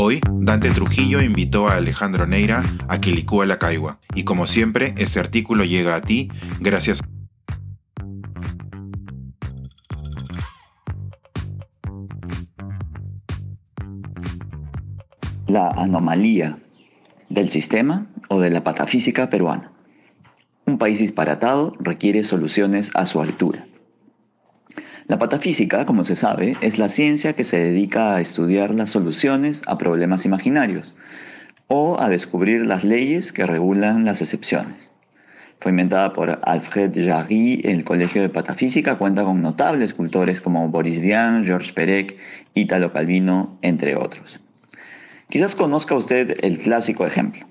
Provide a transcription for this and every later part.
Hoy, Dante Trujillo invitó a Alejandro Neira a Quilicúa la Caigua. Y como siempre, este artículo llega a ti gracias a la anomalía del sistema o de la patafísica peruana. Un país disparatado requiere soluciones a su altura. La patafísica, como se sabe, es la ciencia que se dedica a estudiar las soluciones a problemas imaginarios o a descubrir las leyes que regulan las excepciones. Fue inventada por Alfred Jarry, el Colegio de Patafísica cuenta con notables escultores como Boris Vian, Georges Perec, Italo Calvino, entre otros. Quizás conozca usted el clásico ejemplo.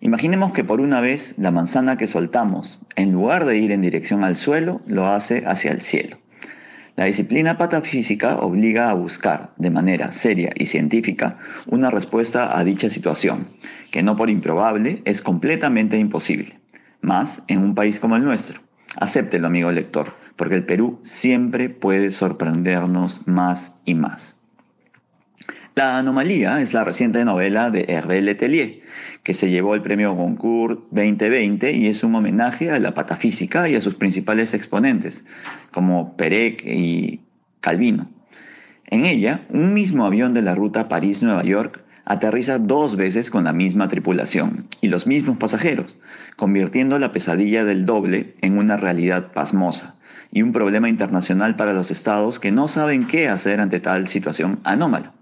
Imaginemos que por una vez la manzana que soltamos, en lugar de ir en dirección al suelo, lo hace hacia el cielo. La disciplina patafísica obliga a buscar, de manera seria y científica, una respuesta a dicha situación, que no por improbable es completamente imposible. Más en un país como el nuestro. Acéptelo, amigo lector, porque el Perú siempre puede sorprendernos más y más. La anomalía es la reciente novela de Hervé Letelier, que se llevó el premio Goncourt 2020 y es un homenaje a la patafísica y a sus principales exponentes, como Perec y Calvino. En ella, un mismo avión de la ruta París-Nueva York aterriza dos veces con la misma tripulación y los mismos pasajeros, convirtiendo la pesadilla del doble en una realidad pasmosa y un problema internacional para los estados que no saben qué hacer ante tal situación anómala.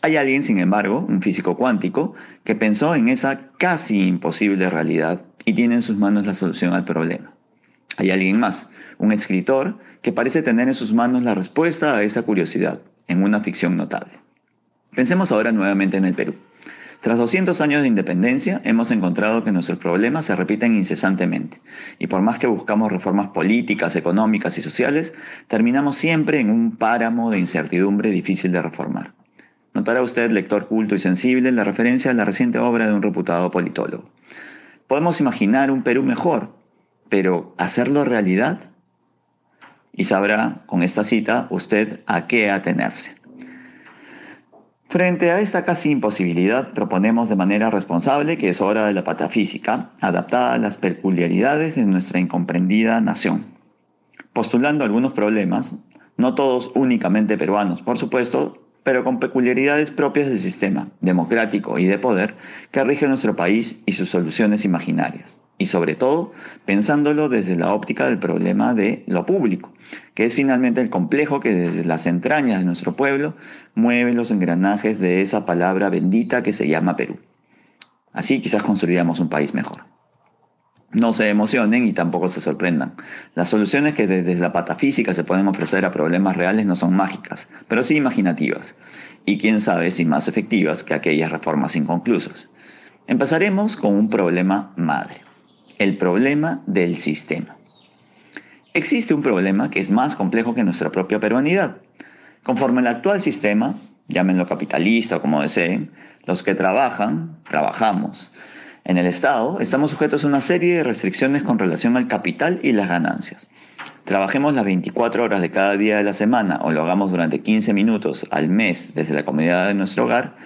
Hay alguien, sin embargo, un físico cuántico, que pensó en esa casi imposible realidad y tiene en sus manos la solución al problema. Hay alguien más, un escritor, que parece tener en sus manos la respuesta a esa curiosidad, en una ficción notable. Pensemos ahora nuevamente en el Perú. Tras 200 años de independencia, hemos encontrado que nuestros problemas se repiten incesantemente, y por más que buscamos reformas políticas, económicas y sociales, terminamos siempre en un páramo de incertidumbre difícil de reformar. Notará usted, lector culto y sensible, la referencia a la reciente obra de un reputado politólogo. Podemos imaginar un Perú mejor, pero ¿hacerlo realidad? Y sabrá con esta cita usted a qué atenerse. Frente a esta casi imposibilidad, proponemos de manera responsable que es hora de la patafísica, adaptada a las peculiaridades de nuestra incomprendida nación. Postulando algunos problemas, no todos únicamente peruanos, por supuesto, pero con peculiaridades propias del sistema democrático y de poder que rige nuestro país y sus soluciones imaginarias. Y sobre todo, pensándolo desde la óptica del problema de lo público, que es finalmente el complejo que desde las entrañas de nuestro pueblo mueve los engranajes de esa palabra bendita que se llama Perú. Así quizás construiríamos un país mejor. No se emocionen y tampoco se sorprendan. Las soluciones que desde la patafísica se pueden ofrecer a problemas reales no son mágicas, pero sí imaginativas, y quién sabe si más efectivas que aquellas reformas inconclusas. Empezaremos con un problema madre, el problema del sistema. Existe un problema que es más complejo que nuestra propia peruanidad. Conforme el actual sistema, llámenlo capitalista o como deseen, los que trabajan, trabajamos en el Estado estamos sujetos a una serie de restricciones con relación al capital y las ganancias. Trabajemos las 24 horas de cada día de la semana o lo hagamos durante 15 minutos al mes desde la comunidad de nuestro hogar,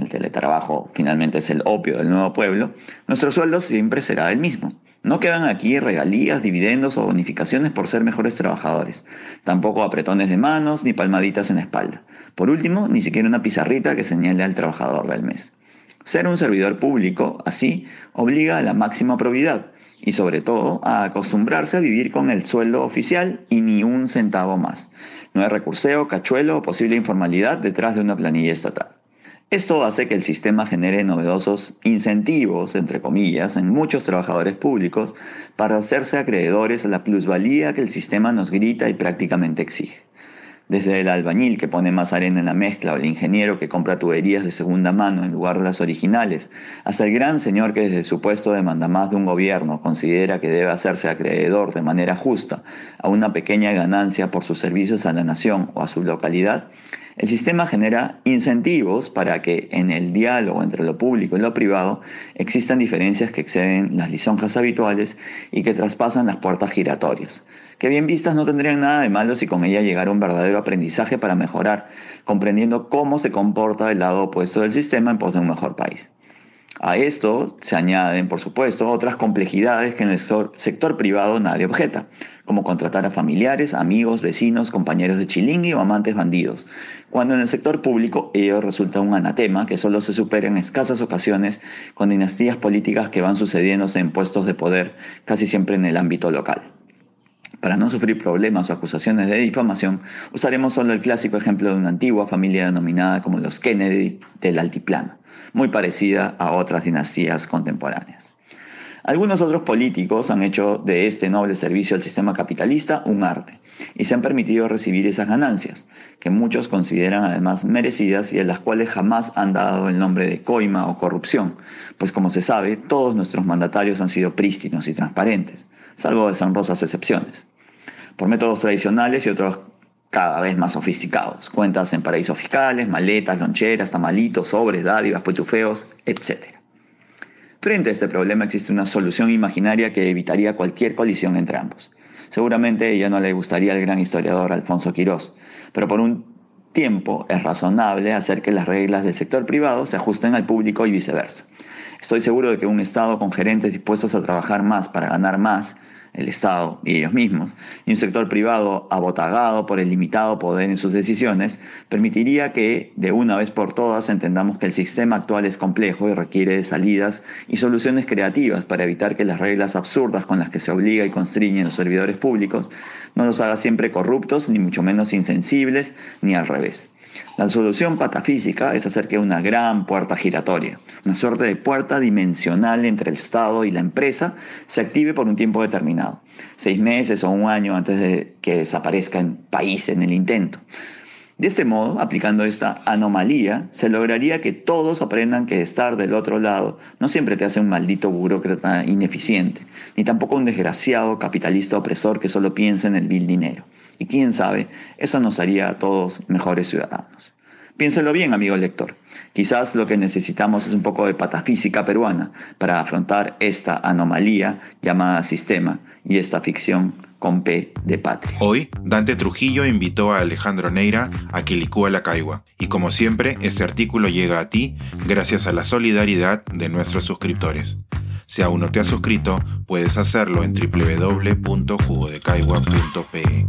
el teletrabajo finalmente es el opio del nuevo pueblo, nuestro sueldo siempre será el mismo. No quedan aquí regalías, dividendos o bonificaciones por ser mejores trabajadores. Tampoco apretones de manos ni palmaditas en la espalda. Por último, ni siquiera una pizarrita que señale al trabajador del mes. Ser un servidor público, así, obliga a la máxima probidad y sobre todo a acostumbrarse a vivir con el sueldo oficial y ni un centavo más. No hay recurseo, cachuelo o posible informalidad detrás de una planilla estatal. Esto hace que el sistema genere novedosos incentivos, entre comillas, en muchos trabajadores públicos para hacerse acreedores a la plusvalía que el sistema nos grita y prácticamente exige desde el albañil que pone más arena en la mezcla o el ingeniero que compra tuberías de segunda mano en lugar de las originales, hasta el gran señor que desde su puesto de mandamás de un gobierno considera que debe hacerse acreedor de manera justa a una pequeña ganancia por sus servicios a la nación o a su localidad, el sistema genera incentivos para que en el diálogo entre lo público y lo privado existan diferencias que exceden las lisonjas habituales y que traspasan las puertas giratorias que bien vistas no tendrían nada de malo si con ella llegara un verdadero aprendizaje para mejorar, comprendiendo cómo se comporta el lado opuesto del sistema en pos de un mejor país. A esto se añaden, por supuesto, otras complejidades que en el sector privado nadie objeta, como contratar a familiares, amigos, vecinos, compañeros de chilingui o amantes bandidos, cuando en el sector público ello resulta un anatema que solo se supera en escasas ocasiones con dinastías políticas que van sucediéndose en puestos de poder, casi siempre en el ámbito local. Para no sufrir problemas o acusaciones de difamación, usaremos solo el clásico ejemplo de una antigua familia denominada como los Kennedy del Altiplano muy parecida a otras dinastías contemporáneas. Algunos otros políticos han hecho de este noble servicio al sistema capitalista un arte y se han permitido recibir esas ganancias, que muchos consideran además merecidas y en las cuales jamás han dado el nombre de coima o corrupción, pues como se sabe, todos nuestros mandatarios han sido prístinos y transparentes, salvo deshonrosas excepciones. Por métodos tradicionales y otros cada vez más sofisticados. Cuentas en paraísos fiscales, maletas, loncheras, tamalitos, sobres, dádivas, petufeos, etc. Frente a este problema existe una solución imaginaria que evitaría cualquier colisión entre ambos. Seguramente ella no le gustaría al gran historiador Alfonso Quirós, pero por un tiempo es razonable hacer que las reglas del sector privado se ajusten al público y viceversa. Estoy seguro de que un Estado con gerentes dispuestos a trabajar más para ganar más el Estado y ellos mismos, y un sector privado abotagado por el limitado poder en sus decisiones, permitiría que, de una vez por todas, entendamos que el sistema actual es complejo y requiere de salidas y soluciones creativas para evitar que las reglas absurdas con las que se obliga y constriñen los servidores públicos no los haga siempre corruptos, ni mucho menos insensibles, ni al revés. La solución patafísica es hacer que una gran puerta giratoria, una suerte de puerta dimensional entre el Estado y la empresa, se active por un tiempo determinado, seis meses o un año antes de que desaparezca el país en el intento. De este modo, aplicando esta anomalía, se lograría que todos aprendan que estar del otro lado no siempre te hace un maldito burócrata ineficiente, ni tampoco un desgraciado capitalista opresor que solo piensa en el vil dinero. Y quién sabe, eso nos haría a todos mejores ciudadanos. Piénselo bien, amigo lector. Quizás lo que necesitamos es un poco de patafísica peruana para afrontar esta anomalía llamada sistema y esta ficción con P de patria. Hoy, Dante Trujillo invitó a Alejandro Neira a Quilicúa la Caigua. Y como siempre, este artículo llega a ti gracias a la solidaridad de nuestros suscriptores. Si aún no te has suscrito, puedes hacerlo en www.jugodecaigua.pe.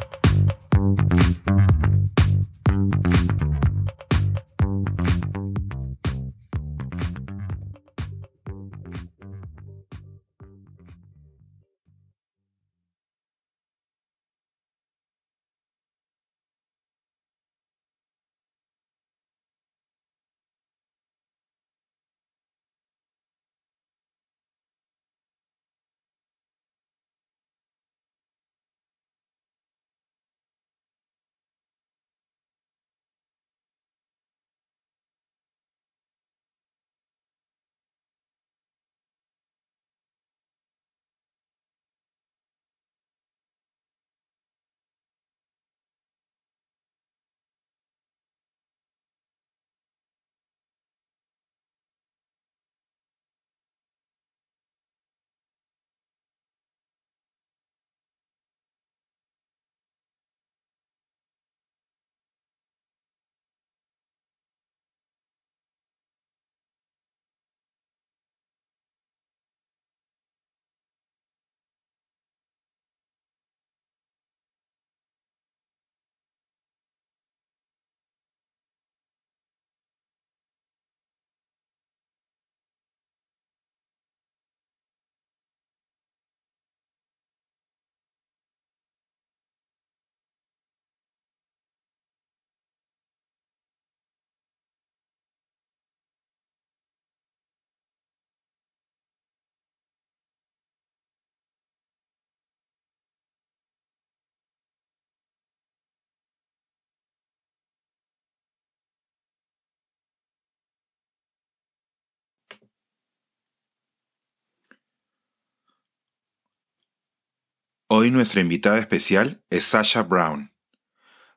Hoy nuestra invitada especial es Sasha Brown.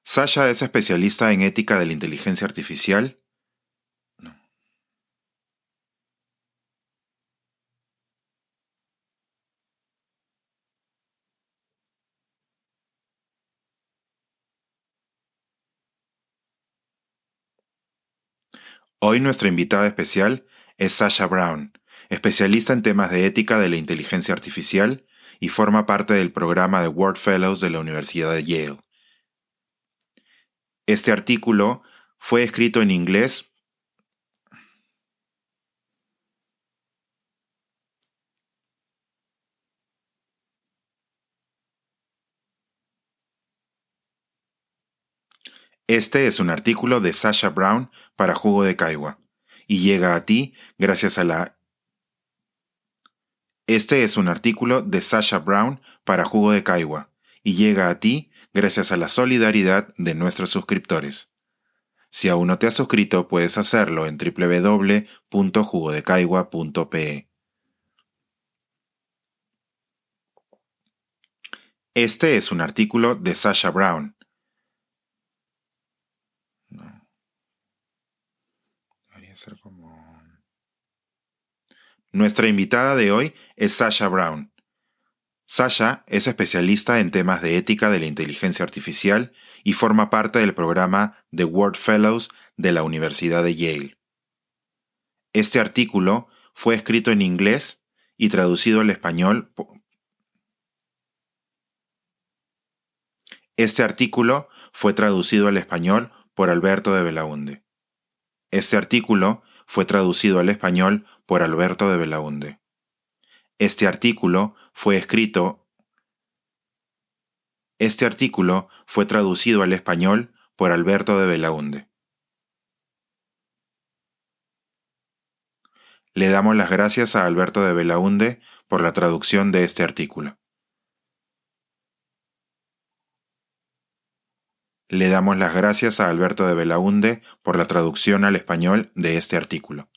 Sasha es especialista en ética de la inteligencia artificial. Hoy nuestra invitada especial es Sasha Brown, especialista en temas de ética de la inteligencia artificial y forma parte del programa de World Fellows de la Universidad de Yale. Este artículo fue escrito en inglés Este es un artículo de Sasha Brown para Jugo de Caigua y llega a ti gracias a la... Este es un artículo de Sasha Brown para Jugo de Caigua y llega a ti gracias a la solidaridad de nuestros suscriptores. Si aún no te has suscrito, puedes hacerlo en www.jugodecaigua.pe. Este es un artículo de Sasha Brown Nuestra invitada de hoy es Sasha Brown. Sasha es especialista en temas de ética de la inteligencia artificial y forma parte del programa The World Fellows de la Universidad de Yale. Este artículo fue escrito en inglés y traducido al español. Este artículo fue traducido al español por Alberto de Belaunde. Este artículo fue traducido al español por Alberto de Belaunde. Este artículo fue escrito Este artículo fue traducido al español por Alberto de Belaunde. Le damos las gracias a Alberto de Belaunde por la traducción de este artículo. Le damos las gracias a Alberto de Belaunde por la traducción al español de este artículo.